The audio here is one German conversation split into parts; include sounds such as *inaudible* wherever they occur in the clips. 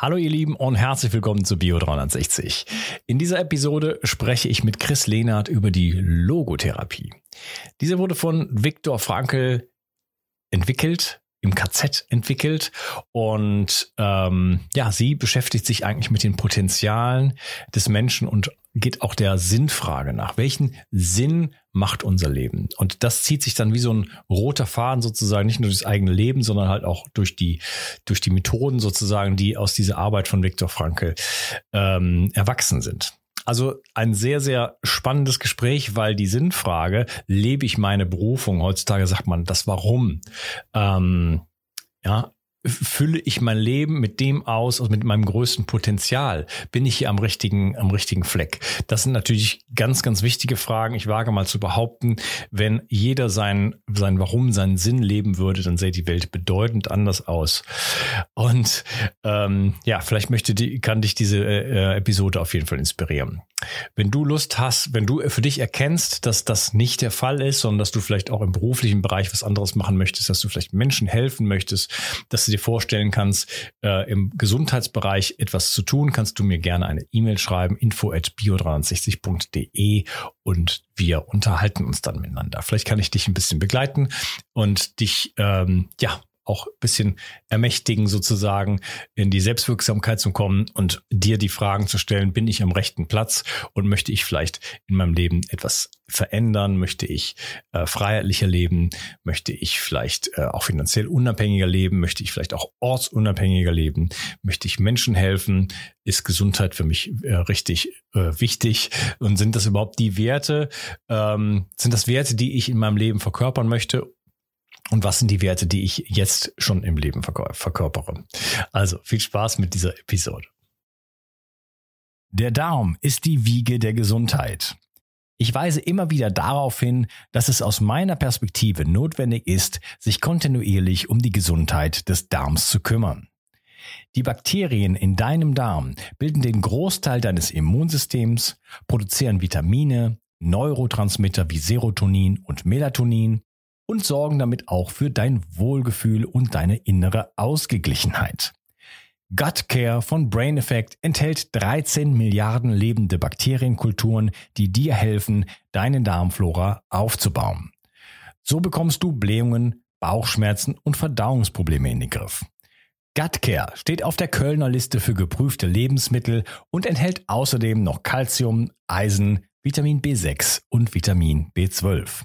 Hallo ihr Lieben und herzlich willkommen zu Bio360. In dieser Episode spreche ich mit Chris Lehnert über die Logotherapie. Diese wurde von Viktor Frankl entwickelt, im KZ entwickelt und ähm, ja, sie beschäftigt sich eigentlich mit den Potenzialen des Menschen und geht auch der Sinnfrage nach. Welchen Sinn macht unser Leben? Und das zieht sich dann wie so ein roter Faden sozusagen nicht nur durchs eigene Leben, sondern halt auch durch die, durch die Methoden sozusagen, die aus dieser Arbeit von Viktor Frankl ähm, erwachsen sind. Also ein sehr, sehr spannendes Gespräch, weil die Sinnfrage, lebe ich meine Berufung? Heutzutage sagt man das Warum. Ähm, ja, fülle ich mein Leben mit dem aus, also mit meinem größten Potenzial? Bin ich hier am richtigen, am richtigen Fleck? Das sind natürlich ganz, ganz wichtige Fragen. Ich wage mal zu behaupten, wenn jeder sein, sein Warum, seinen Sinn leben würde, dann sähe die Welt bedeutend anders aus. Und ähm, ja, vielleicht möchte die, kann dich diese äh, Episode auf jeden Fall inspirieren. Wenn du Lust hast, wenn du für dich erkennst, dass das nicht der Fall ist, sondern dass du vielleicht auch im beruflichen Bereich was anderes machen möchtest, dass du vielleicht Menschen helfen möchtest, dass du dir vorstellen kannst, äh, im Gesundheitsbereich etwas zu tun, kannst du mir gerne eine E-Mail schreiben, info at bio360.de und wir unterhalten uns dann miteinander. Vielleicht kann ich dich ein bisschen begleiten und dich ähm, ja auch ein bisschen ermächtigen, sozusagen in die Selbstwirksamkeit zu kommen und dir die Fragen zu stellen, bin ich am rechten Platz und möchte ich vielleicht in meinem Leben etwas verändern? Möchte ich äh, freiheitlicher leben? Möchte ich vielleicht äh, auch finanziell unabhängiger leben? Möchte ich vielleicht auch ortsunabhängiger leben? Möchte ich Menschen helfen? Ist Gesundheit für mich äh, richtig äh, wichtig? Und sind das überhaupt die Werte? Ähm, sind das Werte, die ich in meinem Leben verkörpern möchte? Und was sind die Werte, die ich jetzt schon im Leben verkörpere. Also viel Spaß mit dieser Episode. Der Darm ist die Wiege der Gesundheit. Ich weise immer wieder darauf hin, dass es aus meiner Perspektive notwendig ist, sich kontinuierlich um die Gesundheit des Darms zu kümmern. Die Bakterien in deinem Darm bilden den Großteil deines Immunsystems, produzieren Vitamine, Neurotransmitter wie Serotonin und Melatonin und sorgen damit auch für dein Wohlgefühl und deine innere Ausgeglichenheit. Gut Care von Brain Effect enthält 13 Milliarden lebende Bakterienkulturen, die dir helfen, deine Darmflora aufzubauen. So bekommst du Blähungen, Bauchschmerzen und Verdauungsprobleme in den Griff. Gut Care steht auf der Kölner Liste für geprüfte Lebensmittel und enthält außerdem noch Calcium, Eisen, Vitamin B6 und Vitamin B12.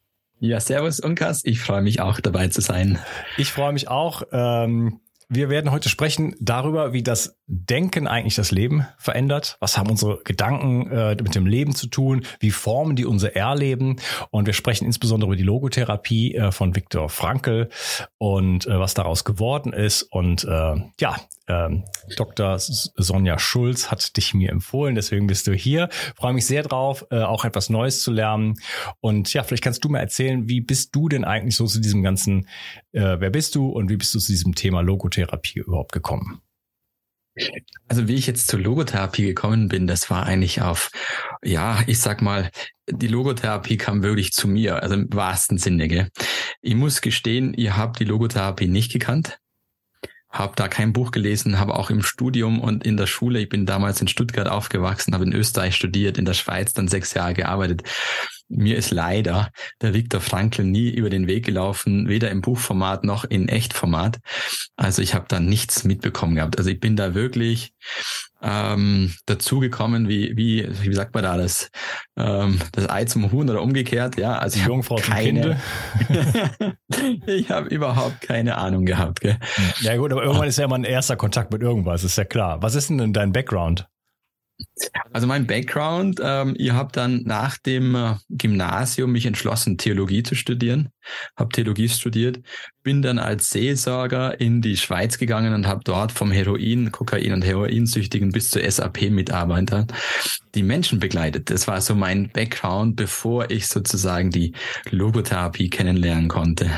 Ja, servus Unkas. Ich freue mich auch dabei zu sein. Ich freue mich auch. Ähm, wir werden heute sprechen darüber, wie das Denken eigentlich das Leben verändert. Was haben unsere Gedanken äh, mit dem Leben zu tun? Wie formen die unser Erleben? Und wir sprechen insbesondere über die Logotherapie äh, von Viktor Frankl und äh, was daraus geworden ist. Und äh, ja, ähm, Dr. Sonja Schulz hat dich mir empfohlen, deswegen bist du hier. Freue mich sehr drauf, äh, auch etwas Neues zu lernen. Und ja, vielleicht kannst du mir erzählen, wie bist du denn eigentlich so zu diesem ganzen, äh, wer bist du und wie bist du zu diesem Thema Logotherapie überhaupt gekommen? Also wie ich jetzt zur Logotherapie gekommen bin, das war eigentlich auf, ja, ich sag mal, die Logotherapie kam wirklich zu mir, also im wahrsten Sinne. Gell? Ich muss gestehen, ihr habt die Logotherapie nicht gekannt, habe da kein Buch gelesen, habe auch im Studium und in der Schule, ich bin damals in Stuttgart aufgewachsen, habe in Österreich studiert, in der Schweiz dann sechs Jahre gearbeitet mir ist leider der Viktor Frankl nie über den Weg gelaufen, weder im Buchformat noch in Echtformat. Also ich habe da nichts mitbekommen gehabt. Also ich bin da wirklich ähm, dazugekommen, wie, wie, wie sagt man da das? Ähm, das Ei zum Huhn oder umgekehrt, ja. Also Die Jungfrau zum Kinde. *laughs* ich habe überhaupt keine Ahnung gehabt, gell? Ja gut, aber irgendwann ist ja immer ein erster Kontakt mit irgendwas, ist ja klar. Was ist denn dein Background? Also mein Background, ähm, ihr habt dann nach dem äh, Gymnasium mich entschlossen, Theologie zu studieren, habe Theologie studiert, bin dann als Seelsorger in die Schweiz gegangen und habe dort vom Heroin, Kokain und Heroinsüchtigen bis zur SAP-Mitarbeitern die Menschen begleitet. Das war so mein Background, bevor ich sozusagen die Logotherapie kennenlernen konnte.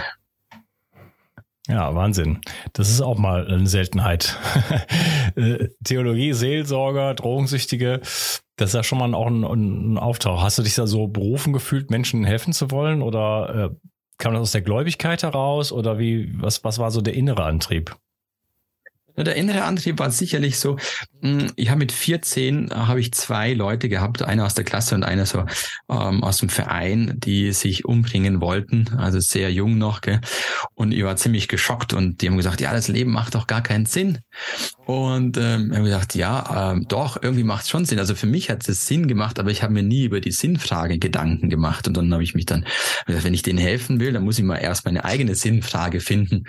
Ja, Wahnsinn. Das ist auch mal eine Seltenheit. *laughs* Äh, Theologie, Seelsorger, Drogensüchtige, das ist ja schon mal auch ein, ein, Auftauch. Hast du dich da so berufen gefühlt, Menschen helfen zu wollen? Oder äh, kam das aus der Gläubigkeit heraus? Oder wie, was, was war so der innere Antrieb? Der innere Antrieb war sicherlich so, ich habe mit 14 äh, habe ich zwei Leute gehabt, einer aus der Klasse und einer so ähm, aus dem Verein, die sich umbringen wollten, also sehr jung noch. Gell? Und ich war ziemlich geschockt und die haben gesagt, ja, das Leben macht doch gar keinen Sinn. Und ähm, habe gesagt, ja, ähm, doch, irgendwie macht es schon Sinn. Also für mich hat es Sinn gemacht, aber ich habe mir nie über die Sinnfrage Gedanken gemacht. Und dann habe ich mich dann, gesagt, wenn ich denen helfen will, dann muss ich mal erst meine eigene Sinnfrage finden.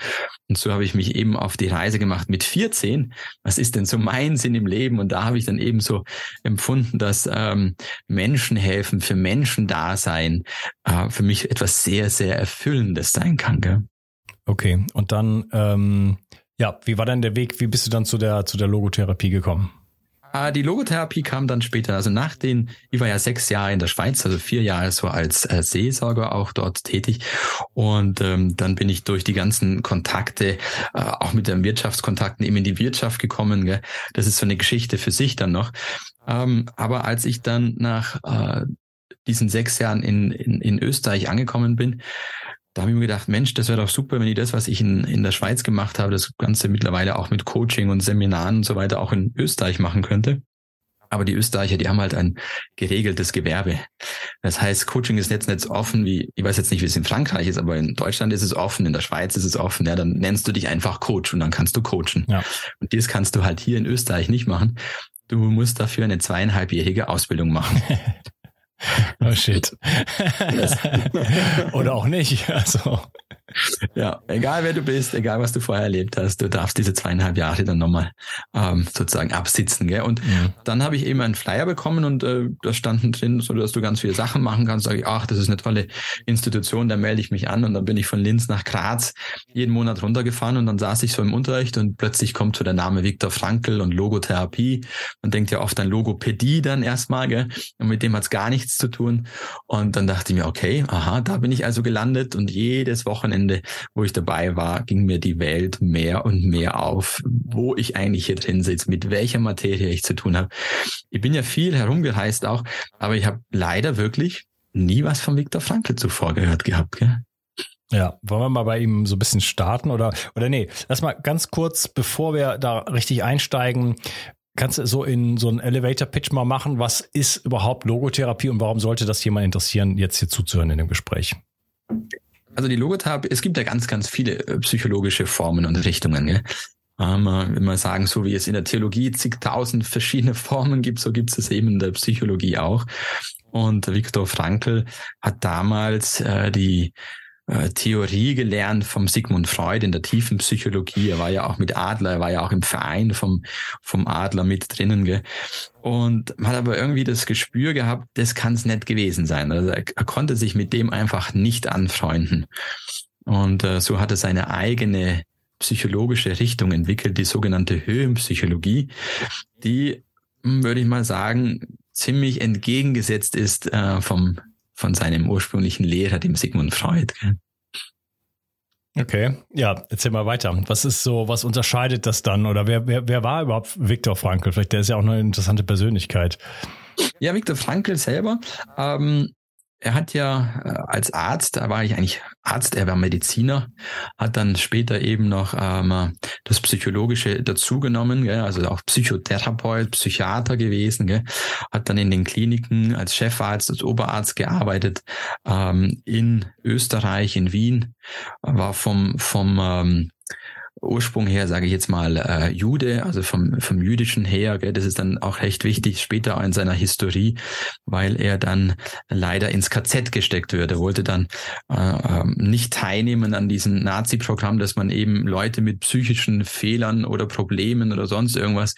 Und so habe ich mich eben auf die Reise gemacht mit 14. Was ist denn so mein Sinn im Leben? Und da habe ich dann eben so empfunden, dass ähm, Menschen helfen, für Menschen da sein, äh, für mich etwas sehr, sehr Erfüllendes sein kann. Gell? Okay, und dann ähm ja, wie war denn der Weg? Wie bist du dann zu der, zu der Logotherapie gekommen? Ah, die Logotherapie kam dann später, also nach den, ich war ja sechs Jahre in der Schweiz, also vier Jahre so als äh, Seelsorger auch dort tätig. Und ähm, dann bin ich durch die ganzen Kontakte, äh, auch mit den Wirtschaftskontakten eben in die Wirtschaft gekommen. Gell? Das ist so eine Geschichte für sich dann noch. Ähm, aber als ich dann nach äh, diesen sechs Jahren in, in, in Österreich angekommen bin, da habe ich mir gedacht, Mensch, das wäre doch super, wenn ich das, was ich in, in der Schweiz gemacht habe, das Ganze mittlerweile auch mit Coaching und Seminaren und so weiter auch in Österreich machen könnte. Aber die Österreicher, die haben halt ein geregeltes Gewerbe. Das heißt, Coaching ist jetzt nicht offen wie, ich weiß jetzt nicht, wie es in Frankreich ist, aber in Deutschland ist es offen, in der Schweiz ist es offen. Ja, dann nennst du dich einfach Coach und dann kannst du coachen. Ja. Und das kannst du halt hier in Österreich nicht machen. Du musst dafür eine zweieinhalbjährige Ausbildung machen. *laughs* Oh shit. *laughs* *laughs* Oder auch nicht. Also. Ja, egal wer du bist, egal was du vorher erlebt hast, du darfst diese zweieinhalb Jahre dann nochmal ähm, sozusagen absitzen. Gell? Und ja. dann habe ich eben einen Flyer bekommen und äh, da standen drin, so dass du ganz viele Sachen machen kannst. Sag ich, ach, das ist eine tolle Institution, da melde ich mich an und dann bin ich von Linz nach Graz jeden Monat runtergefahren und dann saß ich so im Unterricht und plötzlich kommt so der Name Viktor Frankl und Logotherapie. Man denkt ja oft an Logopädie dann erstmal, gell? Und mit dem hat's gar nichts zu tun. Und dann dachte ich mir, okay, aha, da bin ich also gelandet und jedes Wochenende Wochenende, wo ich dabei war, ging mir die Welt mehr und mehr auf, wo ich eigentlich hier drin sitze, mit welcher Materie ich zu tun habe. Ich bin ja viel herumgereist auch, aber ich habe leider wirklich nie was von Viktor Frankl zuvor gehört gehabt. Gell? Ja, wollen wir mal bei ihm so ein bisschen starten oder oder nee, lass mal ganz kurz, bevor wir da richtig einsteigen, kannst du so in so einen Elevator Pitch mal machen, was ist überhaupt Logotherapie und warum sollte das jemand interessieren, jetzt hier zuzuhören in dem Gespräch? Also die Logotherapie, es gibt ja ganz, ganz viele äh, psychologische Formen und Richtungen. Gell? Ähm, wenn man sagen, so wie es in der Theologie zigtausend verschiedene *laughs* Formen gibt, so gibt es eben in der Psychologie auch. Und Viktor Frankl hat damals äh, die äh, Theorie gelernt vom Sigmund Freud in der tiefen Psychologie. Er war ja auch mit Adler, er war ja auch im Verein vom, vom Adler mit drinnen. Gell? Und hat aber irgendwie das Gespür gehabt, das kann es nicht gewesen sein. Also er, er, konnte sich mit dem einfach nicht anfreunden. Und äh, so hat er seine eigene psychologische Richtung entwickelt, die sogenannte Höhenpsychologie, die, hm, würde ich mal sagen, ziemlich entgegengesetzt ist äh, vom von seinem ursprünglichen Lehrer, dem Sigmund Freud. Okay, ja, erzähl mal weiter. Was ist so, was unterscheidet das dann? Oder wer, wer, wer war überhaupt Viktor Frankl? Vielleicht der ist ja auch eine interessante Persönlichkeit. Ja, Viktor Frankl selber ähm, er hat ja äh, als Arzt, da war ich eigentlich Arzt, er war Mediziner, hat dann später eben noch ähm, das Psychologische dazugenommen, also auch Psychotherapeut, Psychiater gewesen, gell, hat dann in den Kliniken als Chefarzt, als Oberarzt gearbeitet, ähm, in Österreich, in Wien, war vom, vom ähm, Ursprung her, sage ich jetzt mal, äh, Jude, also vom, vom jüdischen her. Gell, das ist dann auch recht wichtig später in seiner Historie, weil er dann leider ins KZ gesteckt wird. Er wollte dann äh, ähm, nicht teilnehmen an diesem Nazi-Programm, dass man eben Leute mit psychischen Fehlern oder Problemen oder sonst irgendwas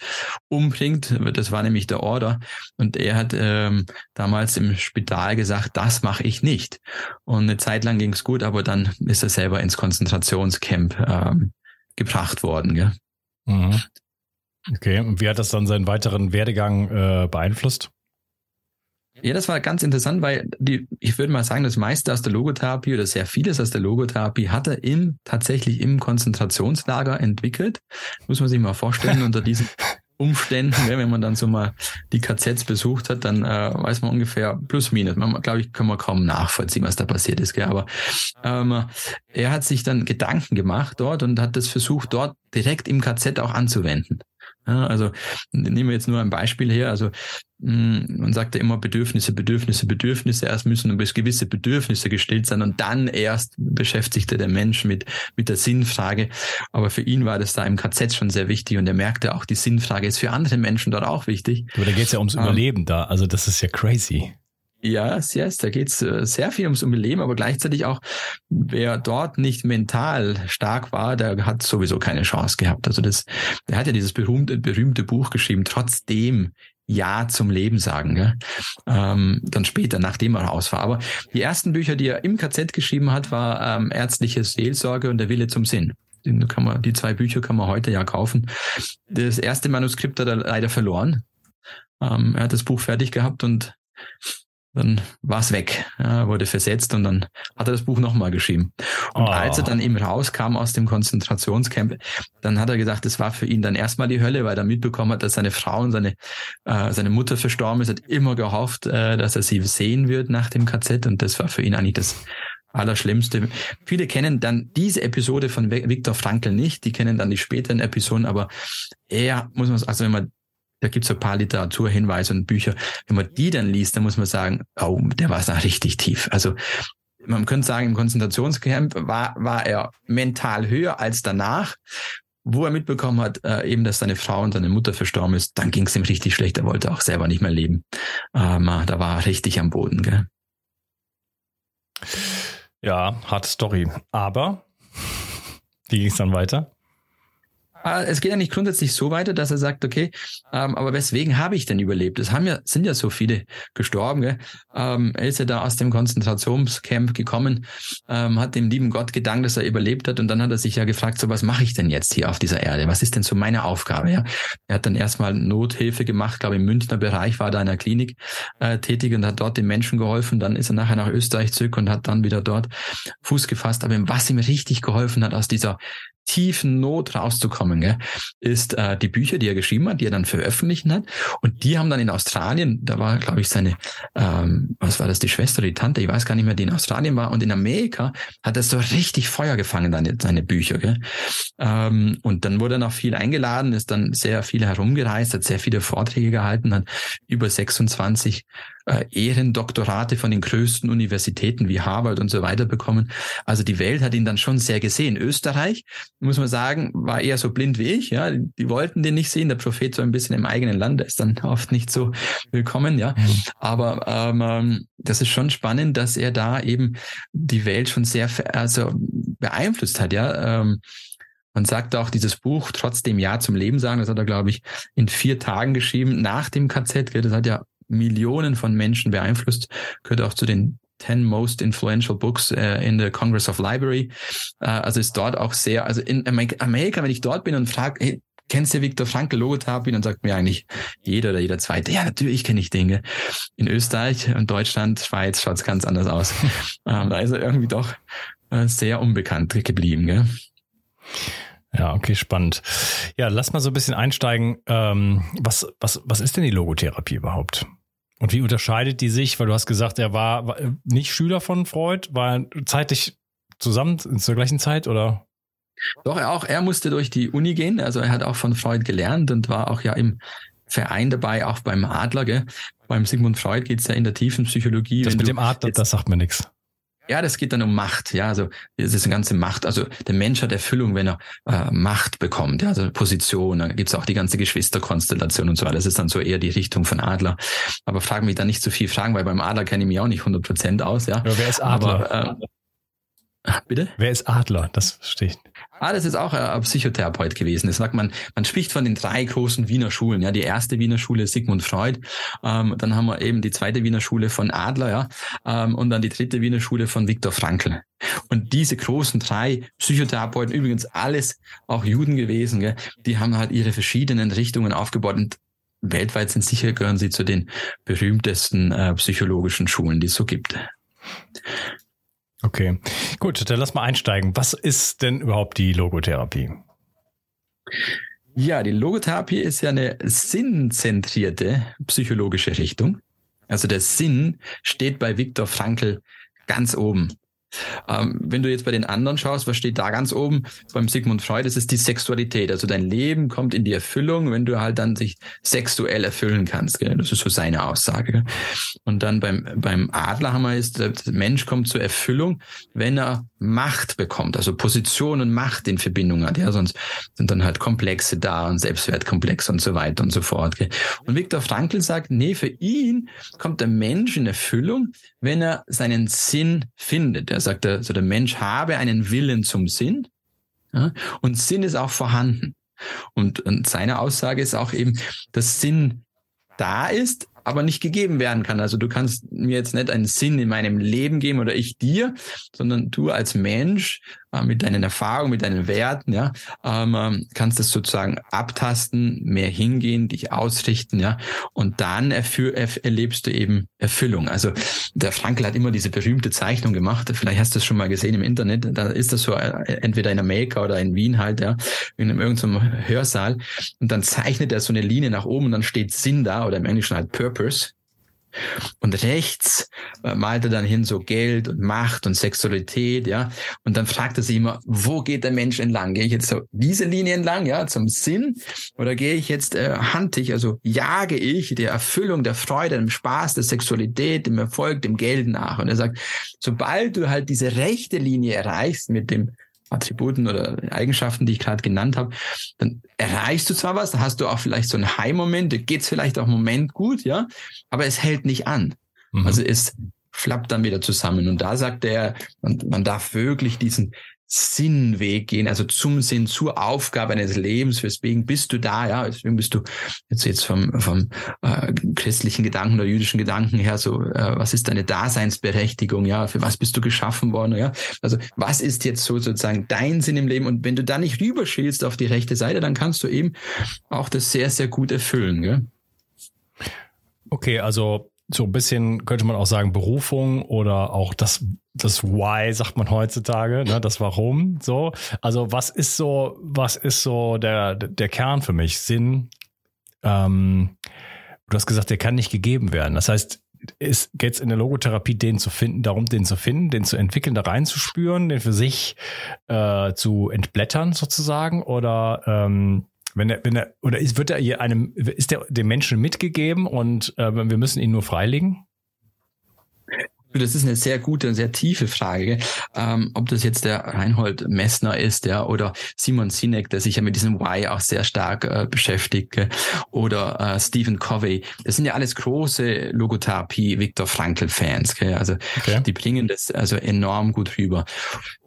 umbringt. Das war nämlich der Order. Und er hat ähm, damals im Spital gesagt, das mache ich nicht. Und eine Zeit lang ging es gut, aber dann ist er selber ins Konzentrationscamp ähm, gebracht worden. Gell? Mhm. Okay, und wie hat das dann seinen weiteren Werdegang äh, beeinflusst? Ja, das war ganz interessant, weil die, ich würde mal sagen, das meiste aus der Logotherapie oder sehr vieles aus der Logotherapie hat er im, tatsächlich im Konzentrationslager entwickelt. Muss man sich mal vorstellen, unter diesen *laughs* Umständen, wenn man dann so mal die KZs besucht hat, dann äh, weiß man ungefähr plus minus. Man, glaube ich, kann man kaum nachvollziehen, was da passiert ist. Gell? Aber ähm, er hat sich dann Gedanken gemacht dort und hat das versucht, dort direkt im KZ auch anzuwenden. Ja, also nehmen wir jetzt nur ein Beispiel her. Also hm, man sagt ja immer Bedürfnisse, Bedürfnisse, Bedürfnisse. Erst müssen bis gewisse Bedürfnisse gestellt sein und dann erst beschäftigte der Mensch mit, mit der Sinnfrage. Aber für ihn war das da im KZ schon sehr wichtig und er merkte auch, die Sinnfrage ist für andere Menschen dort auch wichtig. Aber da geht es ja ums ähm, Überleben da. Also das ist ja crazy. Ja, yes, da geht's äh, sehr viel ums Überleben, aber gleichzeitig auch, wer dort nicht mental stark war, der hat sowieso keine Chance gehabt. Also das, der hat ja dieses berühmte, berühmte Buch geschrieben, trotzdem ja zum Leben sagen, gell? Ähm, dann später, nachdem er raus war. Aber die ersten Bücher, die er im KZ geschrieben hat, war ähm, Ärztliche Seelsorge und der Wille zum Sinn. Den kann man, die zwei Bücher kann man heute ja kaufen. Das erste Manuskript hat er leider verloren. Ähm, er hat das Buch fertig gehabt und dann war es weg, ja, wurde versetzt und dann hat er das Buch nochmal geschrieben. Und oh. als er dann eben rauskam aus dem Konzentrationscamp, dann hat er gesagt, das war für ihn dann erstmal die Hölle, weil er mitbekommen hat, dass seine Frau und seine, äh, seine Mutter verstorben ist, hat immer gehofft, äh, dass er sie sehen wird nach dem KZ und das war für ihn eigentlich das Allerschlimmste. Viele kennen dann diese Episode von Viktor Frankl nicht, die kennen dann die späteren Episoden, aber er, muss man, also wenn man da gibt's ein paar Literaturhinweise und Bücher. Wenn man die dann liest, dann muss man sagen, oh, der war da richtig tief. Also man könnte sagen, im Konzentrationscamp war, war er mental höher als danach. Wo er mitbekommen hat, äh, eben, dass seine Frau und seine Mutter verstorben ist, dann ging es ihm richtig schlecht. Er wollte auch selber nicht mehr leben. Ähm, da war er richtig am Boden. Gell? Ja, harte Story. Aber *laughs* wie ging es dann weiter? Ah, es geht ja nicht grundsätzlich so weiter, dass er sagt, okay, ähm, aber weswegen habe ich denn überlebt? Es haben ja, sind ja so viele gestorben. Gell? Ähm, er ist ja da aus dem Konzentrationscamp gekommen, ähm, hat dem lieben Gott gedankt, dass er überlebt hat und dann hat er sich ja gefragt, so was mache ich denn jetzt hier auf dieser Erde? Was ist denn so meine Aufgabe? Ja? Er hat dann erstmal Nothilfe gemacht, glaube im Münchner Bereich war da in der Klinik äh, tätig und hat dort den Menschen geholfen. Dann ist er nachher nach Österreich zurück und hat dann wieder dort Fuß gefasst. Aber was ihm richtig geholfen hat aus dieser tiefen Not rauszukommen, gell, ist äh, die Bücher, die er geschrieben hat, die er dann veröffentlichen hat. Und die haben dann in Australien, da war, glaube ich, seine, ähm, was war das, die Schwester, die Tante, ich weiß gar nicht mehr, die in Australien war. Und in Amerika hat er so richtig Feuer gefangen, seine, seine Bücher. Gell. Ähm, und dann wurde er noch viel eingeladen, ist dann sehr viel herumgereist, hat sehr viele Vorträge gehalten, hat über 26 äh, Ehrendoktorate von den größten Universitäten wie Harvard und so weiter bekommen. Also die Welt hat ihn dann schon sehr gesehen. Österreich, muss man sagen, war eher so blind wie ich. Ja, die wollten den nicht sehen. Der Prophet so ein bisschen im eigenen Land, der ist dann *laughs* oft nicht so willkommen. Ja, mhm. aber ähm, das ist schon spannend, dass er da eben die Welt schon sehr also beeinflusst hat. Ja. Ähm, man sagt auch dieses Buch trotzdem Ja zum Leben sagen, das hat er, glaube ich, in vier Tagen geschrieben, nach dem KZ. Das hat ja Millionen von Menschen beeinflusst, gehört auch zu den 10 most influential books uh, in the Congress of Library. Uh, also ist dort auch sehr, also in Amerika, wenn ich dort bin und frage, hey, kennst du Viktor Frankl Logotherapie? Dann sagt mir eigentlich jeder oder jeder Zweite, ja, natürlich kenne ich Dinge. In Österreich und Deutschland, Schweiz schaut es ganz anders aus. um, *laughs* da ist er irgendwie doch uh, sehr unbekannt geblieben. Gell? Ja, okay, spannend. Ja, lass mal so ein bisschen einsteigen. Ähm, was, was, was ist denn die Logotherapie überhaupt? Und wie unterscheidet die sich? Weil du hast gesagt, er war, war nicht Schüler von Freud, war zeitlich zusammen zur gleichen Zeit oder? Doch, er auch, er musste durch die Uni gehen. Also er hat auch von Freud gelernt und war auch ja im Verein dabei, auch beim Adler. Gell? Beim Sigmund Freud geht's ja in der tiefen Psychologie. Das mit dem Adler, das sagt mir nichts. Ja, das geht dann um Macht. Ja, also das ist eine ganze Macht. Also der Mensch hat Erfüllung, wenn er äh, Macht bekommt. Ja, also Position. Dann gibt's auch die ganze Geschwisterkonstellation und so weiter. Das ist dann so eher die Richtung von Adler. Aber frag mich da nicht zu viel Fragen, weil beim Adler kenne ich mich auch nicht 100 Prozent aus. Ja, ja wer ist Adler? Aber, äh, bitte? Wer ist Adler? Das verstehe ich. Ah, das ist auch ein Psychotherapeut gewesen. Das sagt man, man spricht von den drei großen Wiener Schulen. Ja, die erste Wiener Schule Sigmund Freud, ähm, dann haben wir eben die zweite Wiener Schule von Adler, ja, ähm, und dann die dritte Wiener Schule von Viktor Frankl. Und diese großen drei Psychotherapeuten, übrigens alles auch Juden gewesen, gell, die haben halt ihre verschiedenen Richtungen aufgebaut und weltweit sind sicher gehören sie zu den berühmtesten äh, psychologischen Schulen, die es so gibt. Okay, gut, dann lass mal einsteigen. Was ist denn überhaupt die Logotherapie? Ja, die Logotherapie ist ja eine sinnzentrierte psychologische Richtung. Also der Sinn steht bei Viktor Frankl ganz oben. Ähm, wenn du jetzt bei den anderen schaust, was steht da ganz oben? Beim Sigmund Freud das ist die Sexualität. Also dein Leben kommt in die Erfüllung, wenn du halt dann sich sexuell erfüllen kannst. Gell? Das ist so seine Aussage. Und dann beim, beim Adler haben wir ist, der Mensch kommt zur Erfüllung, wenn er Macht bekommt, also Position und Macht in Verbindung hat. Ja, sonst sind dann halt Komplexe da und Selbstwertkomplex und so weiter und so fort. Gell? Und Viktor Frankl sagt, nee, für ihn kommt der Mensch in Erfüllung, wenn er seinen Sinn findet. Er sagt, also der Mensch habe einen Willen zum Sinn ja, und Sinn ist auch vorhanden. Und, und seine Aussage ist auch eben, dass Sinn da ist, aber nicht gegeben werden kann. Also du kannst mir jetzt nicht einen Sinn in meinem Leben geben oder ich dir, sondern du als Mensch mit deinen Erfahrungen, mit deinen Werten, ja, ähm, ähm kannst das sozusagen abtasten, mehr hingehen, dich ausrichten, ja, und dann er, erlebst du eben Erfüllung. Also der Frankl hat immer diese berühmte Zeichnung gemacht. Vielleicht hast du es schon mal gesehen im Internet. Da ist das so äh, entweder in Amerika oder in Wien halt, ja, in irgendeinem Hörsaal. Und dann zeichnet er so eine Linie nach oben und dann steht Sinn da oder im Englischen halt Purpose. Und rechts äh, malt er dann hin so Geld und Macht und Sexualität, ja. Und dann fragt er sich immer, wo geht der Mensch entlang? Gehe ich jetzt so diese Linie entlang, ja, zum Sinn? Oder gehe ich jetzt äh, handig, also jage ich der Erfüllung, der Freude, dem Spaß, der Sexualität, dem Erfolg, dem Geld nach? Und er sagt, sobald du halt diese rechte Linie erreichst mit dem Attributen oder Eigenschaften, die ich gerade genannt habe, dann erreichst du zwar was, da hast du auch vielleicht so einen High-Moment, da geht's vielleicht auch einen Moment gut, ja, aber es hält nicht an. Mhm. Also es flappt dann wieder zusammen. Und da sagt er, man, man darf wirklich diesen Sinnweg gehen, also zum Sinn, zur Aufgabe eines Lebens. Weswegen bist du da? Ja, deswegen bist du jetzt jetzt vom vom äh, christlichen Gedanken oder jüdischen Gedanken her so. Äh, was ist deine Daseinsberechtigung? Ja, für was bist du geschaffen worden? Ja, also was ist jetzt so sozusagen dein Sinn im Leben? Und wenn du da nicht rüberschielst auf die rechte Seite, dann kannst du eben auch das sehr sehr gut erfüllen. Gell? Okay, also so ein bisschen könnte man auch sagen Berufung oder auch das das Why sagt man heutzutage, ne, das Warum. So, also was ist so, was ist so der der Kern für mich Sinn? Ähm, du hast gesagt, der kann nicht gegeben werden. Das heißt, ist jetzt in der Logotherapie den zu finden, darum den zu finden, den zu entwickeln, da reinzuspüren, den für sich äh, zu entblättern sozusagen oder ähm, wenn er, wenn er, oder ist, wird er einem, ist der dem Menschen mitgegeben und äh, wir müssen ihn nur freilegen? Das ist eine sehr gute, sehr tiefe Frage, ähm, ob das jetzt der Reinhold Messner ist, ja, oder Simon Sinek, der sich ja mit diesem Why auch sehr stark äh, beschäftigt, äh, oder äh, Stephen Covey. Das sind ja alles große Logotherapie Viktor Frankl Fans, gell? also okay. die bringen das also enorm gut rüber.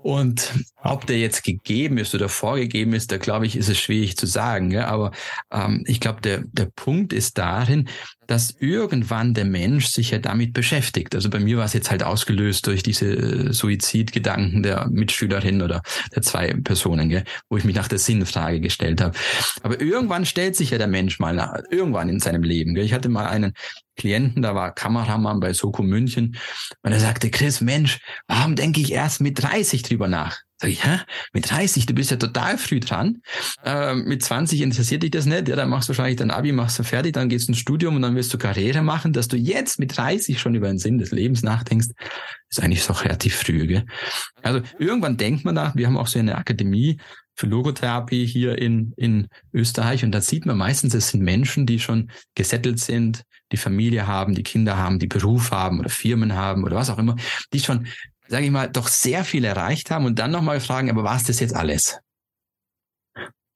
Und ob der jetzt gegeben ist oder vorgegeben ist, da glaube ich, ist es schwierig zu sagen. Gell? Aber ähm, ich glaube, der, der Punkt ist darin, dass irgendwann der Mensch sich ja damit beschäftigt. Also bei mir war es jetzt halt ausgelöst durch diese äh, Suizidgedanken der Mitschülerin oder der zwei Personen, gell, wo ich mich nach der Sinnfrage gestellt habe. Aber irgendwann stellt sich ja der Mensch mal nach, irgendwann in seinem Leben. Gell. Ich hatte mal einen Klienten, da war Kameramann bei Soko München und er sagte, Chris, Mensch, warum denke ich erst mit 30 drüber nach? Sag ich, hä? Mit 30, du bist ja total früh dran. Äh, mit 20 interessiert dich das nicht. Ja, dann machst du wahrscheinlich dein Abi, machst du fertig, dann gehst du ins Studium und dann wirst du Karriere machen. Dass du jetzt mit 30 schon über den Sinn des Lebens nachdenkst, ist eigentlich so relativ früh. Gell? Also irgendwann denkt man nach, wir haben auch so eine Akademie für Logotherapie hier in, in Österreich und da sieht man meistens, es sind Menschen, die schon gesettelt sind, die Familie haben, die Kinder haben, die Beruf haben oder Firmen haben oder was auch immer, die schon sage ich mal, doch sehr viel erreicht haben und dann nochmal fragen, aber war es das jetzt alles?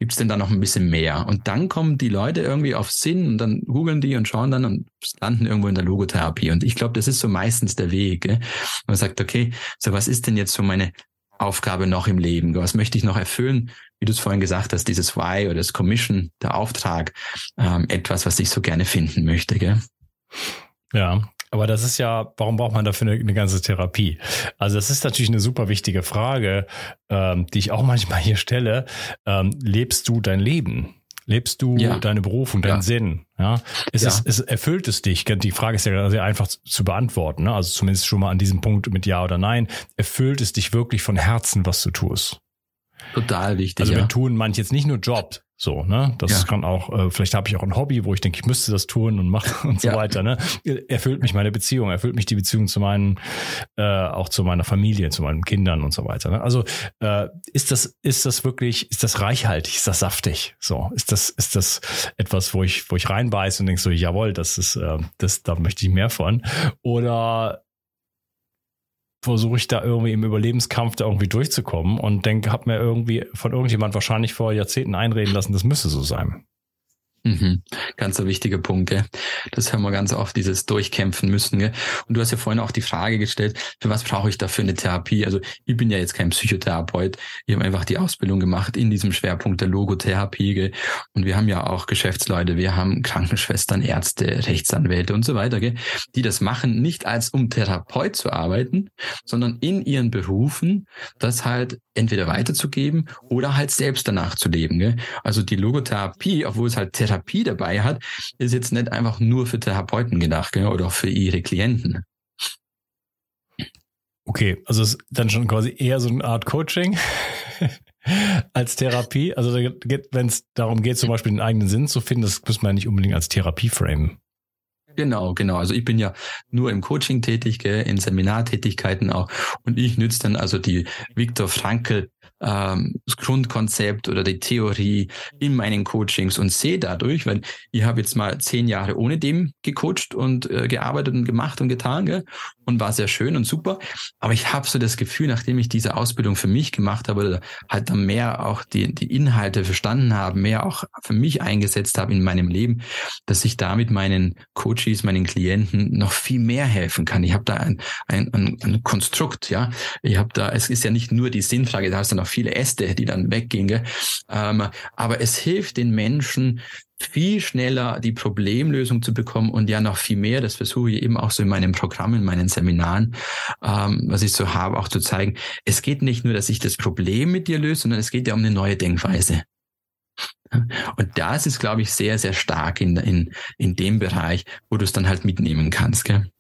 Gibt es denn da noch ein bisschen mehr? Und dann kommen die Leute irgendwie auf Sinn und dann googeln die und schauen dann und landen irgendwo in der Logotherapie. Und ich glaube, das ist so meistens der Weg. Gell? Man sagt, okay, so was ist denn jetzt so meine Aufgabe noch im Leben? Was möchte ich noch erfüllen? Wie du es vorhin gesagt hast, dieses Why oder das Commission, der Auftrag, ähm, etwas, was ich so gerne finden möchte. Gell? Ja, aber das ist ja, warum braucht man dafür eine, eine ganze Therapie? Also das ist natürlich eine super wichtige Frage, ähm, die ich auch manchmal hier stelle. Ähm, lebst du dein Leben? Lebst du ja. deine Berufung, deinen ja. Sinn? Ja, ist ja. Es, ist, erfüllt es dich? Die Frage ist ja sehr einfach zu beantworten. Ne? Also zumindest schon mal an diesem Punkt mit Ja oder Nein. Erfüllt es dich wirklich von Herzen, was du tust? Total wichtig. Also wir tun manche jetzt nicht nur Job, so, ne? Das ja. kann auch, äh, vielleicht habe ich auch ein Hobby, wo ich denke, ich müsste das tun und machen und so ja. weiter. Ne? Erfüllt mich meine Beziehung, erfüllt mich die Beziehung zu meinen, äh, auch zu meiner Familie, zu meinen Kindern und so weiter. Ne? Also äh, ist das, ist das wirklich, ist das reichhaltig, ist das saftig? So, ist das, ist das etwas, wo ich, wo ich reinbeiße und denke so, jawohl, das ist, äh, das, da möchte ich mehr von. Oder versuche ich da irgendwie im Überlebenskampf da irgendwie durchzukommen und denke, habe mir irgendwie von irgendjemand wahrscheinlich vor Jahrzehnten einreden lassen, das müsse so sein. Mhm. Ganz ein wichtiger Punkt, gell? Das hören wir ganz oft, dieses Durchkämpfen müssen, gell? Und du hast ja vorhin auch die Frage gestellt, für was brauche ich da für eine Therapie? Also ich bin ja jetzt kein Psychotherapeut. Ich habe einfach die Ausbildung gemacht in diesem Schwerpunkt der Logotherapie, gell? Und wir haben ja auch Geschäftsleute, wir haben Krankenschwestern, Ärzte, Rechtsanwälte und so weiter, gell? Die das machen, nicht als um Therapeut zu arbeiten, sondern in ihren Berufen das halt entweder weiterzugeben oder halt selbst danach zu leben, gell? Also die Logotherapie, obwohl es halt Therapie Therapie dabei hat, ist jetzt nicht einfach nur für Therapeuten gedacht gell, oder auch für ihre Klienten. Okay, also ist dann schon quasi eher so eine Art Coaching *laughs* als Therapie. Also wenn es darum geht, zum Beispiel den eigenen Sinn zu finden, das muss man ja nicht unbedingt als Therapie framen. Genau, genau. Also ich bin ja nur im Coaching tätig, gell, in Seminartätigkeiten auch. Und ich nütze dann also die Viktor Frankl ähm, das Grundkonzept oder die Theorie in meinen Coachings und sehe dadurch, weil ich habe jetzt mal zehn Jahre ohne dem gecoacht und äh, gearbeitet und gemacht und getan gell? Und war sehr schön und super. Aber ich habe so das Gefühl, nachdem ich diese Ausbildung für mich gemacht habe, oder halt dann mehr auch die, die Inhalte verstanden habe, mehr auch für mich eingesetzt habe in meinem Leben, dass ich damit meinen Coaches, meinen Klienten noch viel mehr helfen kann. Ich habe da ein, ein, ein, ein Konstrukt, ja. Ich habe da, es ist ja nicht nur die Sinnfrage, da hast du noch viele Äste, die dann weggingen. Ähm, aber es hilft den Menschen, viel schneller die Problemlösung zu bekommen und ja noch viel mehr, das versuche ich eben auch so in meinem Programm, in meinen Seminaren, ähm, was ich so habe, auch zu zeigen, es geht nicht nur, dass ich das Problem mit dir löse, sondern es geht ja um eine neue Denkweise. Und das ist, glaube ich, sehr, sehr stark in, in, in dem Bereich, wo du es dann halt mitnehmen kannst. Gell?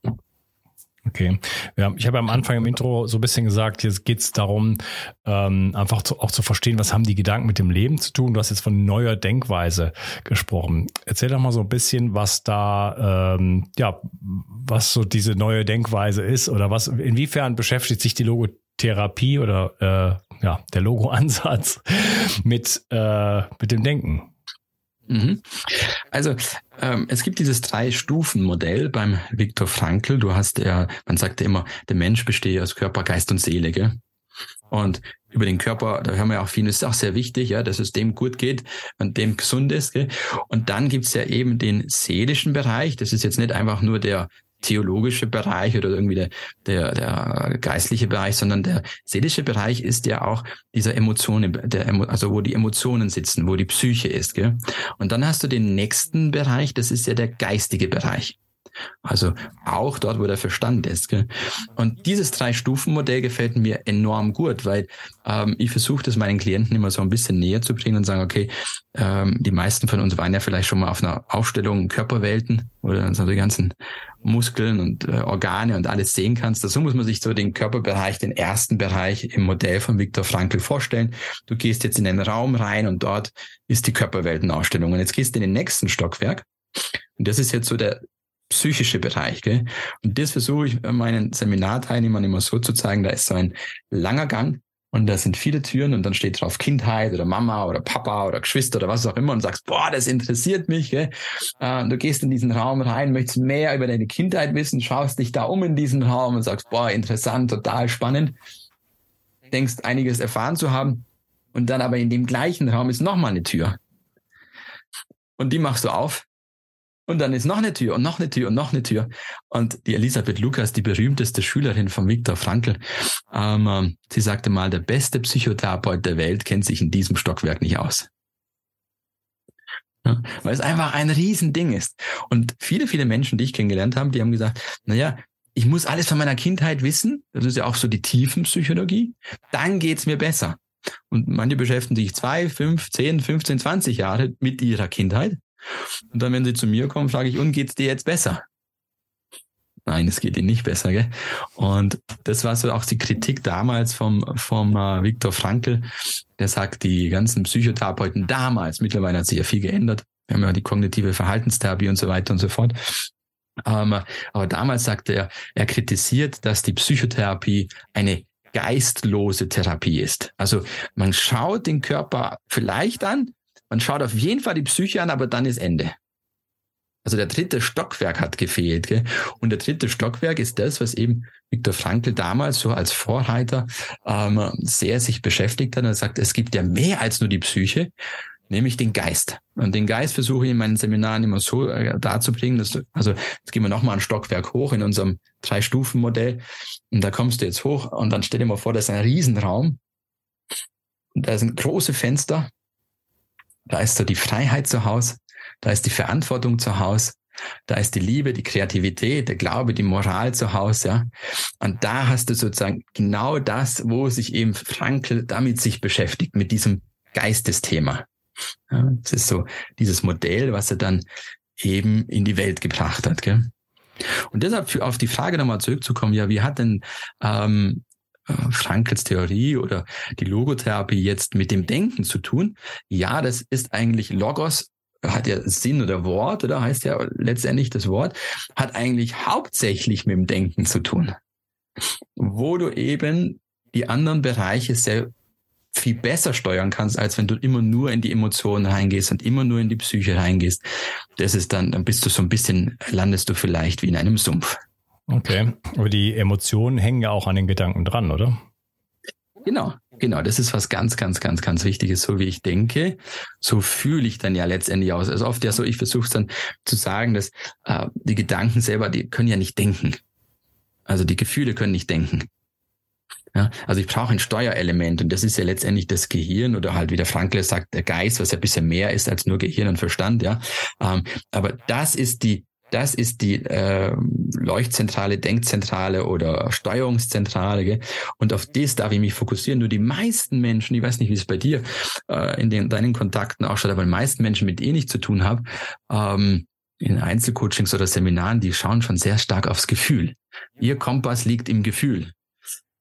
Okay. Ja, ich habe am Anfang im Intro so ein bisschen gesagt, jetzt geht es darum, ähm, einfach zu, auch zu verstehen, was haben die Gedanken mit dem Leben zu tun. Du hast jetzt von neuer Denkweise gesprochen. Erzähl doch mal so ein bisschen, was da, ähm, ja, was so diese neue Denkweise ist oder was, inwiefern beschäftigt sich die Logotherapie oder äh, ja, der Logo-Ansatz *laughs* mit, äh, mit dem Denken? Mhm. Also ähm, es gibt dieses Drei-Stufen-Modell beim Viktor Frankl. Du hast ja, man sagt ja immer, der Mensch bestehe aus Körper, Geist und Seele. Gell? Und über den Körper, da hören wir auch viel, das ist auch sehr wichtig, ja, dass es dem gut geht und dem gesund ist. Gell? Und dann gibt's ja eben den seelischen Bereich. Das ist jetzt nicht einfach nur der theologische Bereich oder irgendwie der, der, der geistliche Bereich, sondern der seelische Bereich ist ja auch dieser Emotionen, der, also wo die Emotionen sitzen, wo die Psyche ist. Gell? Und dann hast du den nächsten Bereich, das ist ja der geistige Bereich. Also auch dort, wo der Verstand ist. Gell? Und dieses Drei-Stufen-Modell gefällt mir enorm gut, weil ähm, ich versuche das meinen Klienten immer so ein bisschen näher zu bringen und sagen, okay, ähm, die meisten von uns waren ja vielleicht schon mal auf einer Aufstellung Körperwelten oder so die ganzen Muskeln und äh, Organe und alles sehen kannst. So muss man sich so den Körperbereich, den ersten Bereich im Modell von Viktor Frankl vorstellen. Du gehst jetzt in einen Raum rein und dort ist die Körperweltenausstellung. Und jetzt gehst du in den nächsten Stockwerk. Und das ist jetzt so der psychische Bereich. Gell? Und das versuche ich meinen Seminarteilnehmern immer so zu zeigen, da ist so ein langer Gang und da sind viele Türen und dann steht drauf Kindheit oder Mama oder Papa oder Geschwister oder was auch immer und sagst, boah, das interessiert mich. Gell? Äh, du gehst in diesen Raum rein, möchtest mehr über deine Kindheit wissen, schaust dich da um in diesen Raum und sagst, boah, interessant, total spannend. Denkst, einiges erfahren zu haben. Und dann aber in dem gleichen Raum ist nochmal eine Tür. Und die machst du auf und dann ist noch eine Tür und noch eine Tür und noch eine Tür. Und die Elisabeth Lukas, die berühmteste Schülerin von Viktor Frankl, ähm, sie sagte mal, der beste Psychotherapeut der Welt kennt sich in diesem Stockwerk nicht aus. Ja, weil es einfach ein Riesending ist. Und viele, viele Menschen, die ich kennengelernt habe, die haben gesagt, naja, ich muss alles von meiner Kindheit wissen. Das ist ja auch so die Tiefenpsychologie. Dann geht's mir besser. Und manche beschäftigen sich zwei, fünf, zehn, 15, 20 Jahre mit ihrer Kindheit. Und dann, wenn sie zu mir kommen, frage ich, und geht's dir jetzt besser? Nein, es geht ihnen nicht besser, gell? Und das war so auch die Kritik damals vom, vom uh, Viktor Frankl, der sagt, die ganzen Psychotherapeuten damals, mittlerweile hat sich ja viel geändert. Wir haben ja die kognitive Verhaltenstherapie und so weiter und so fort. Ähm, aber damals sagte er, er kritisiert, dass die Psychotherapie eine geistlose Therapie ist. Also man schaut den Körper vielleicht an, man schaut auf jeden Fall die Psyche an, aber dann ist Ende. Also der dritte Stockwerk hat gefehlt. Gell? Und der dritte Stockwerk ist das, was eben Viktor Frankl damals so als Vorreiter ähm, sehr sich beschäftigt hat. Er sagt, es gibt ja mehr als nur die Psyche, nämlich den Geist. Und den Geist versuche ich in meinen Seminaren immer so äh, darzubringen. Dass du, also jetzt gehen wir nochmal ein Stockwerk hoch in unserem Drei-Stufen-Modell. Und da kommst du jetzt hoch und dann stell dir mal vor, das ist ein Riesenraum. Und da sind große Fenster da ist so die Freiheit zu Hause, da ist die Verantwortung zu Hause, da ist die Liebe, die Kreativität, der Glaube, die Moral zu Hause, ja. Und da hast du sozusagen genau das, wo sich eben Frankl damit sich beschäftigt, mit diesem Geistesthema. Ja, das ist so dieses Modell, was er dann eben in die Welt gebracht hat. Gell? Und deshalb auf die Frage nochmal zurückzukommen, ja, wie hat denn ähm, äh, Frankels Theorie oder die Logotherapie jetzt mit dem Denken zu tun? Ja, das ist eigentlich Logos, hat ja Sinn oder Wort, oder heißt ja letztendlich das Wort, hat eigentlich hauptsächlich mit dem Denken zu tun. Wo du eben die anderen Bereiche sehr viel besser steuern kannst, als wenn du immer nur in die Emotionen reingehst und immer nur in die Psyche reingehst. Das ist dann, dann bist du so ein bisschen, landest du vielleicht wie in einem Sumpf. Okay, aber die Emotionen hängen ja auch an den Gedanken dran, oder? Genau, genau. Das ist was ganz, ganz, ganz, ganz Wichtiges. So wie ich denke, so fühle ich dann ja letztendlich aus. Also oft ja so, ich versuche es dann zu sagen, dass äh, die Gedanken selber, die können ja nicht denken. Also die Gefühle können nicht denken. Ja, also ich brauche ein Steuerelement und das ist ja letztendlich das Gehirn oder halt wie der Frankl sagt, der Geist, was ja ein bisschen mehr ist als nur Gehirn und Verstand, ja. Ähm, aber das ist die das ist die äh, Leuchtzentrale, Denkzentrale oder Steuerungszentrale. Gell? Und auf das darf ich mich fokussieren. Nur die meisten Menschen, ich weiß nicht, wie es bei dir äh, in den, deinen Kontakten ausschaut, aber die meisten Menschen, mit denen ich zu tun habe, ähm, in Einzelcoachings oder Seminaren, die schauen schon sehr stark aufs Gefühl. Ihr Kompass liegt im Gefühl.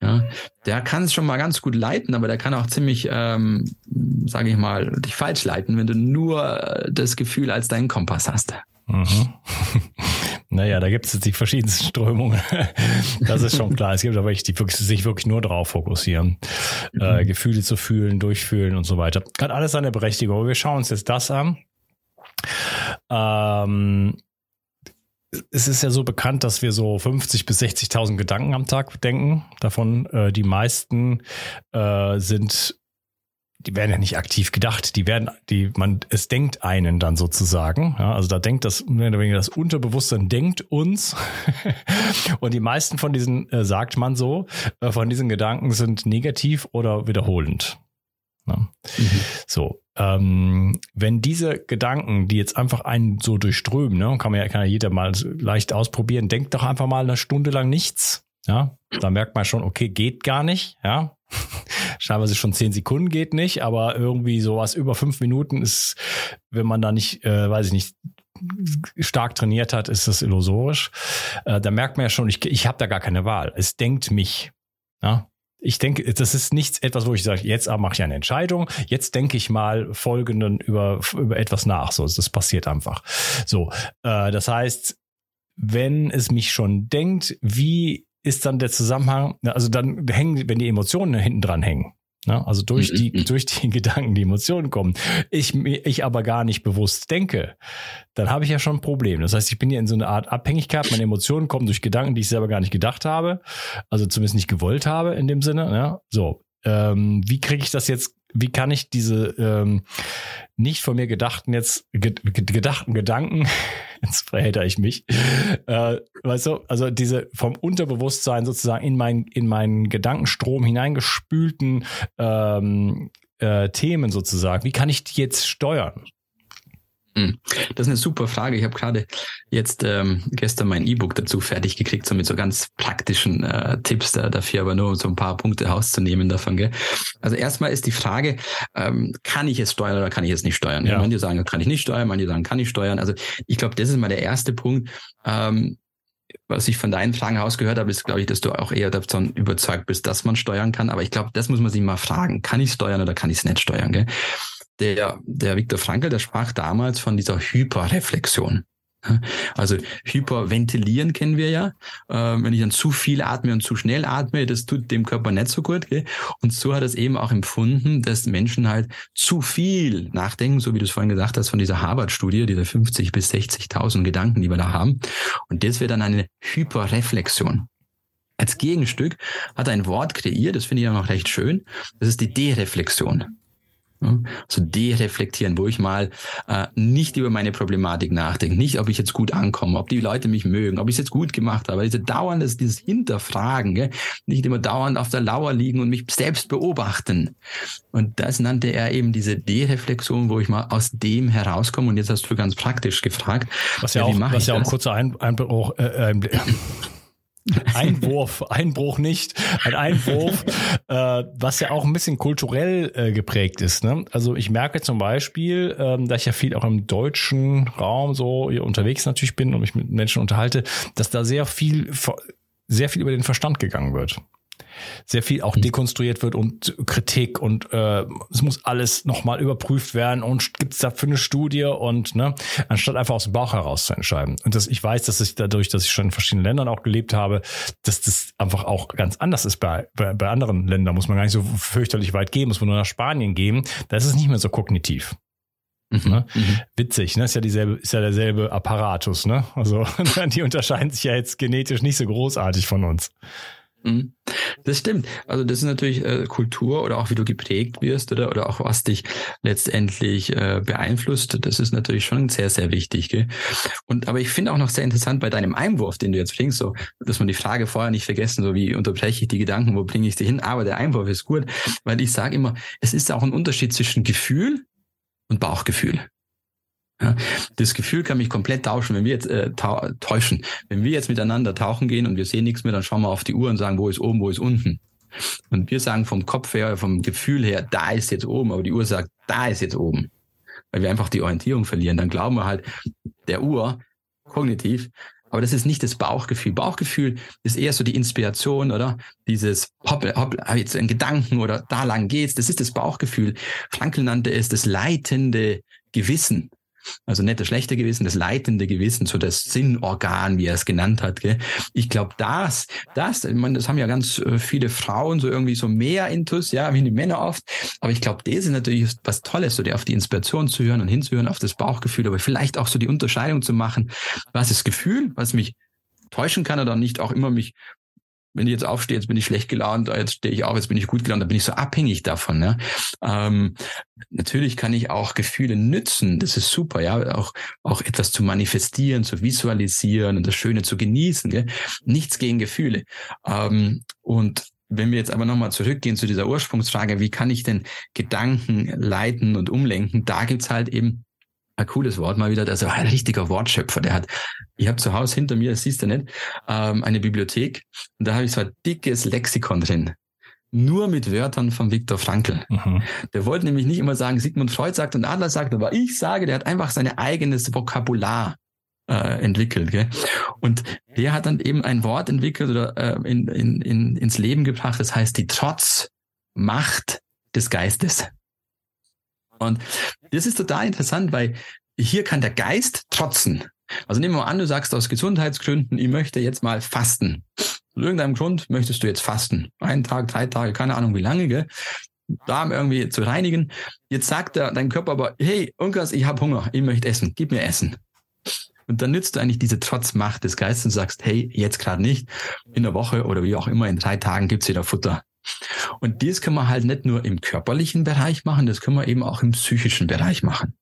Ja, der kann es schon mal ganz gut leiten, aber der kann auch ziemlich, ähm, sage ich mal, dich falsch leiten, wenn du nur das Gefühl als deinen Kompass hast. Mhm. *laughs* Naja, da gibt es die verschiedensten Strömungen. *laughs* Das ist schon klar. Es gibt aber welche, die sich wirklich nur darauf fokussieren. Mhm. Äh, Gefühle zu fühlen, durchfühlen und so weiter. Hat alles seine Berechtigung. Aber wir schauen uns jetzt das an. Ähm, es ist ja so bekannt, dass wir so 50 bis 60.000 Gedanken am Tag denken. Davon äh, die meisten äh, sind die werden ja nicht aktiv gedacht, die werden, die, man, es denkt einen dann sozusagen. Ja, also da denkt das, das Unterbewusstsein denkt uns. *laughs* und die meisten von diesen, äh, sagt man so, äh, von diesen Gedanken sind negativ oder wiederholend. Ja. Mhm. So, ähm, wenn diese Gedanken, die jetzt einfach einen so durchströmen, ne, kann man ja, kann ja jeder mal leicht ausprobieren, denkt doch einfach mal eine Stunde lang nichts. Ja, da merkt man schon, okay, geht gar nicht. Ja, *laughs* Scheinbar schon zehn Sekunden geht nicht, aber irgendwie sowas über fünf Minuten ist, wenn man da nicht, äh, weiß ich nicht, stark trainiert hat, ist das illusorisch. Äh, da merkt man ja schon, ich, ich habe da gar keine Wahl. Es denkt mich. Ja? Ich denke, das ist nichts etwas, wo ich sage, jetzt mache ich eine Entscheidung, jetzt denke ich mal folgenden über, über etwas nach. So, das passiert einfach. So, äh, das heißt, wenn es mich schon denkt, wie ist dann der Zusammenhang, also dann hängen, wenn die Emotionen hinten dran hängen, Ne? Also durch die, durch die *laughs* Gedanken, die Emotionen kommen. Ich, ich aber gar nicht bewusst denke, dann habe ich ja schon ein Problem. Das heißt, ich bin hier in so einer Art Abhängigkeit. Meine Emotionen kommen durch Gedanken, die ich selber gar nicht gedacht habe. Also zumindest nicht gewollt habe in dem Sinne. Ja? So. Ähm, wie kriege ich das jetzt wie kann ich diese ähm, nicht von mir gedachten jetzt gedachten Gedanken, *laughs* jetzt verhätte ich mich, äh, weißt du, also diese vom Unterbewusstsein sozusagen in meinen in meinen Gedankenstrom hineingespülten ähm, äh, Themen sozusagen, wie kann ich die jetzt steuern? Hm. Das ist eine super Frage. Ich habe gerade jetzt ähm, gestern mein E-Book dazu fertig gekriegt, so mit so ganz praktischen äh, Tipps da, dafür, aber nur um so ein paar Punkte rauszunehmen davon. Gell? Also erstmal ist die Frage, ähm, kann ich es steuern oder kann ich es nicht steuern? Ja. Manche sagen, kann ich nicht steuern, manche sagen, kann ich steuern. Also ich glaube, das ist mal der erste Punkt. Ähm, was ich von deinen Fragen ausgehört habe, ist, glaube ich, dass du auch eher davon überzeugt bist, dass man steuern kann. Aber ich glaube, das muss man sich mal fragen. Kann ich steuern oder kann ich es nicht steuern? Gell? Der, der Viktor Frankl, der sprach damals von dieser Hyperreflexion. Also Hyperventilieren kennen wir ja. Äh, wenn ich dann zu viel atme und zu schnell atme, das tut dem Körper nicht so gut. Gell? Und so hat es eben auch empfunden, dass Menschen halt zu viel nachdenken, so wie du es vorhin gesagt hast, von dieser Harvard-Studie, diese 50 bis 60.000 Gedanken, die wir da haben. Und das wäre dann eine Hyperreflexion. Als Gegenstück hat er ein Wort kreiert, das finde ich auch noch recht schön. Das ist die Dereflexion. So dereflektieren, wo ich mal äh, nicht über meine Problematik nachdenke, nicht, ob ich jetzt gut ankomme, ob die Leute mich mögen, ob ich es jetzt gut gemacht habe. Diese dauerndes, dieses Hinterfragen, gell? nicht immer dauernd auf der Lauer liegen und mich selbst beobachten. Und das nannte er eben diese Dereflexion, wo ich mal aus dem herauskomme. Und jetzt hast du ganz praktisch gefragt. Was ja, ja auch, was ja auch ein kurzer Einbruch, äh, äh, *laughs* *laughs* Einwurf, Einbruch nicht, ein Einwurf, *laughs* äh, was ja auch ein bisschen kulturell äh, geprägt ist. Ne? Also ich merke zum Beispiel, ähm, da ich ja viel auch im deutschen Raum so hier unterwegs natürlich bin und mich mit Menschen unterhalte, dass da sehr viel, sehr viel über den Verstand gegangen wird sehr viel auch mhm. dekonstruiert wird und Kritik und äh, es muss alles nochmal überprüft werden und gibt es dafür eine Studie und ne, anstatt einfach aus dem Bauch heraus zu entscheiden. Und das, ich weiß, dass ich dadurch, dass ich schon in verschiedenen Ländern auch gelebt habe, dass das einfach auch ganz anders ist bei, bei, bei anderen Ländern. Muss man gar nicht so fürchterlich weit gehen, muss man nur nach Spanien gehen. Da ist es nicht mehr so kognitiv. Mhm, ne? Mhm. Witzig, ne? Ist ja dieselbe, ist ja derselbe Apparatus, ne? Also *laughs* die unterscheiden sich ja jetzt genetisch nicht so großartig von uns. Mhm. Das stimmt. Also das ist natürlich äh, Kultur oder auch wie du geprägt wirst oder, oder auch was dich letztendlich äh, beeinflusst. Das ist natürlich schon sehr, sehr wichtig. Gell? Und aber ich finde auch noch sehr interessant bei deinem Einwurf, den du jetzt bringst, so, dass man die Frage vorher nicht vergessen, so wie unterbreche ich die Gedanken, wo bringe ich sie hin? Aber der Einwurf ist gut, weil ich sage immer, es ist auch ein Unterschied zwischen Gefühl und Bauchgefühl. Ja, das Gefühl kann mich komplett tauschen, wenn wir jetzt äh, täuschen. Wenn wir jetzt miteinander tauchen gehen und wir sehen nichts mehr, dann schauen wir auf die Uhr und sagen, wo ist oben, wo ist unten. Und wir sagen vom Kopf her, vom Gefühl her, da ist jetzt oben, aber die Uhr sagt, da ist jetzt oben. Weil wir einfach die Orientierung verlieren. Dann glauben wir halt der Uhr kognitiv, aber das ist nicht das Bauchgefühl. Bauchgefühl ist eher so die Inspiration, oder? Dieses hopp, hopp, jetzt ein Gedanken oder da lang geht's. Das ist das Bauchgefühl. Frankl nannte es das leitende Gewissen. Also nicht das schlechte Gewissen, das leitende Gewissen, so das Sinnorgan, wie er es genannt hat. Gell? Ich glaube, das, das, ich meine, das haben ja ganz äh, viele Frauen so irgendwie so mehr Intus, ja, wie die Männer oft. Aber ich glaube, das ist natürlich was Tolles, so auf die Inspiration zu hören und hinzuhören, auf das Bauchgefühl, aber vielleicht auch so die Unterscheidung zu machen, was ist Gefühl, was mich täuschen kann oder nicht auch immer mich wenn ich jetzt aufstehe, jetzt bin ich schlecht gelaunt, jetzt stehe ich auf, jetzt bin ich gut gelaunt, dann bin ich so abhängig davon. Ne? Ähm, natürlich kann ich auch Gefühle nützen, das ist super, ja, auch, auch etwas zu manifestieren, zu visualisieren und das Schöne zu genießen. Gell? Nichts gegen Gefühle. Ähm, und wenn wir jetzt aber nochmal zurückgehen zu dieser Ursprungsfrage, wie kann ich denn Gedanken leiten und umlenken, da gibt's halt eben ein cooles Wort mal wieder, also ein richtiger Wortschöpfer. Der hat, ich habe zu Hause hinter mir, das siehst du nicht, ähm, eine Bibliothek und da habe ich so ein dickes Lexikon drin. Nur mit Wörtern von Viktor Frankl. Mhm. Der wollte nämlich nicht immer sagen, Sigmund Freud sagt und Adler sagt, aber ich sage, der hat einfach sein eigenes Vokabular äh, entwickelt. Gell? Und der hat dann eben ein Wort entwickelt oder äh, in, in, in, ins Leben gebracht, das heißt die Trotzmacht des Geistes. Und das ist total interessant, weil hier kann der Geist trotzen. Also nehmen wir mal an, du sagst aus Gesundheitsgründen, ich möchte jetzt mal fasten. Aus irgendeinem Grund möchtest du jetzt fasten. Einen Tag, drei Tage, keine Ahnung wie lange, gell? Darm irgendwie zu reinigen. Jetzt sagt der, dein Körper aber, hey, Unkas, ich habe Hunger, ich möchte essen, gib mir Essen. Und dann nützt du eigentlich diese Trotzmacht des Geistes und sagst, hey, jetzt gerade nicht, in der Woche oder wie auch immer, in drei Tagen gibt's wieder Futter. Und dies können wir halt nicht nur im körperlichen Bereich machen, das können wir eben auch im psychischen Bereich machen.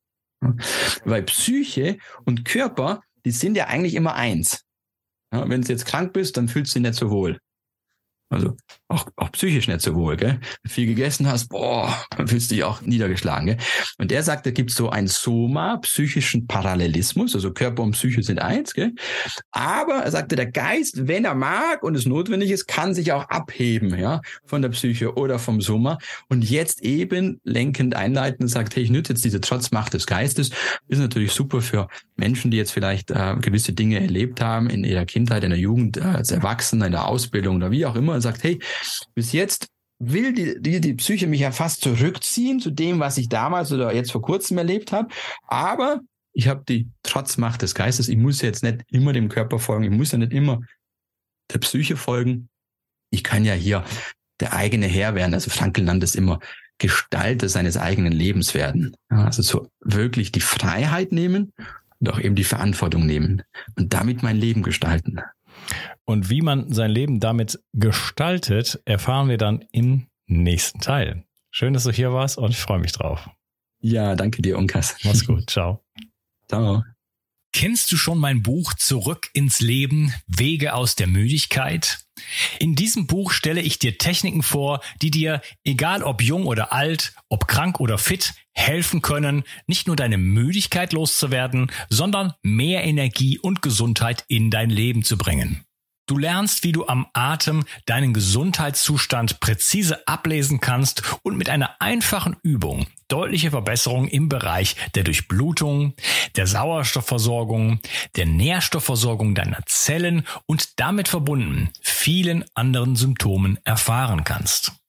Weil Psyche und Körper, die sind ja eigentlich immer eins. Wenn du jetzt krank bist, dann fühlst du dich nicht so wohl. Also auch, auch psychisch nicht so wohl, gell? Viel gegessen hast, boah, dann fühlst du dich auch niedergeschlagen, gell? Und der sagt, da gibt so ein Soma, psychischen Parallelismus, also Körper und Psyche sind eins, gell? Aber er sagte, der Geist, wenn er mag und es notwendig ist, kann sich auch abheben, ja, von der Psyche oder vom Soma. Und jetzt eben lenkend einleiten und sagt, hey, ich nütze jetzt diese Trotzmacht des Geistes, ist natürlich super für Menschen, die jetzt vielleicht äh, gewisse Dinge erlebt haben in ihrer Kindheit, in der Jugend, äh, als Erwachsener, in der Ausbildung oder wie auch immer und sagt, hey, bis jetzt will die, die, die Psyche mich ja fast zurückziehen zu dem, was ich damals oder jetzt vor kurzem erlebt habe. Aber ich habe die Trotzmacht des Geistes. Ich muss jetzt nicht immer dem Körper folgen. Ich muss ja nicht immer der Psyche folgen. Ich kann ja hier der eigene Herr werden. Also Frankl nannte es immer Gestalter seines eigenen Lebens werden. also so wirklich die Freiheit nehmen und auch eben die Verantwortung nehmen und damit mein Leben gestalten. Und wie man sein Leben damit gestaltet, erfahren wir dann im nächsten Teil. Schön, dass du hier warst und ich freue mich drauf. Ja, danke dir, Unkas. Mach's gut. *laughs* Ciao. Ciao. Kennst du schon mein Buch Zurück ins Leben, Wege aus der Müdigkeit? In diesem Buch stelle ich dir Techniken vor, die dir, egal ob jung oder alt, ob krank oder fit, helfen können, nicht nur deine Müdigkeit loszuwerden, sondern mehr Energie und Gesundheit in dein Leben zu bringen. Du lernst, wie du am Atem deinen Gesundheitszustand präzise ablesen kannst und mit einer einfachen Übung deutliche Verbesserungen im Bereich der Durchblutung, der Sauerstoffversorgung, der Nährstoffversorgung deiner Zellen und damit verbunden vielen anderen Symptomen erfahren kannst.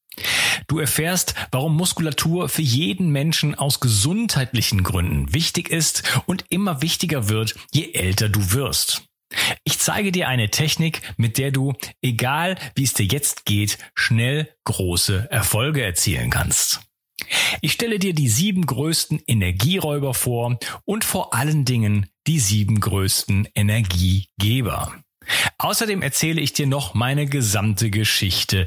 Du erfährst, warum Muskulatur für jeden Menschen aus gesundheitlichen Gründen wichtig ist und immer wichtiger wird, je älter du wirst. Ich zeige dir eine Technik, mit der du, egal wie es dir jetzt geht, schnell große Erfolge erzielen kannst. Ich stelle dir die sieben größten Energieräuber vor und vor allen Dingen die sieben größten Energiegeber. Außerdem erzähle ich dir noch meine gesamte Geschichte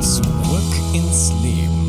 Zurück ins Leben.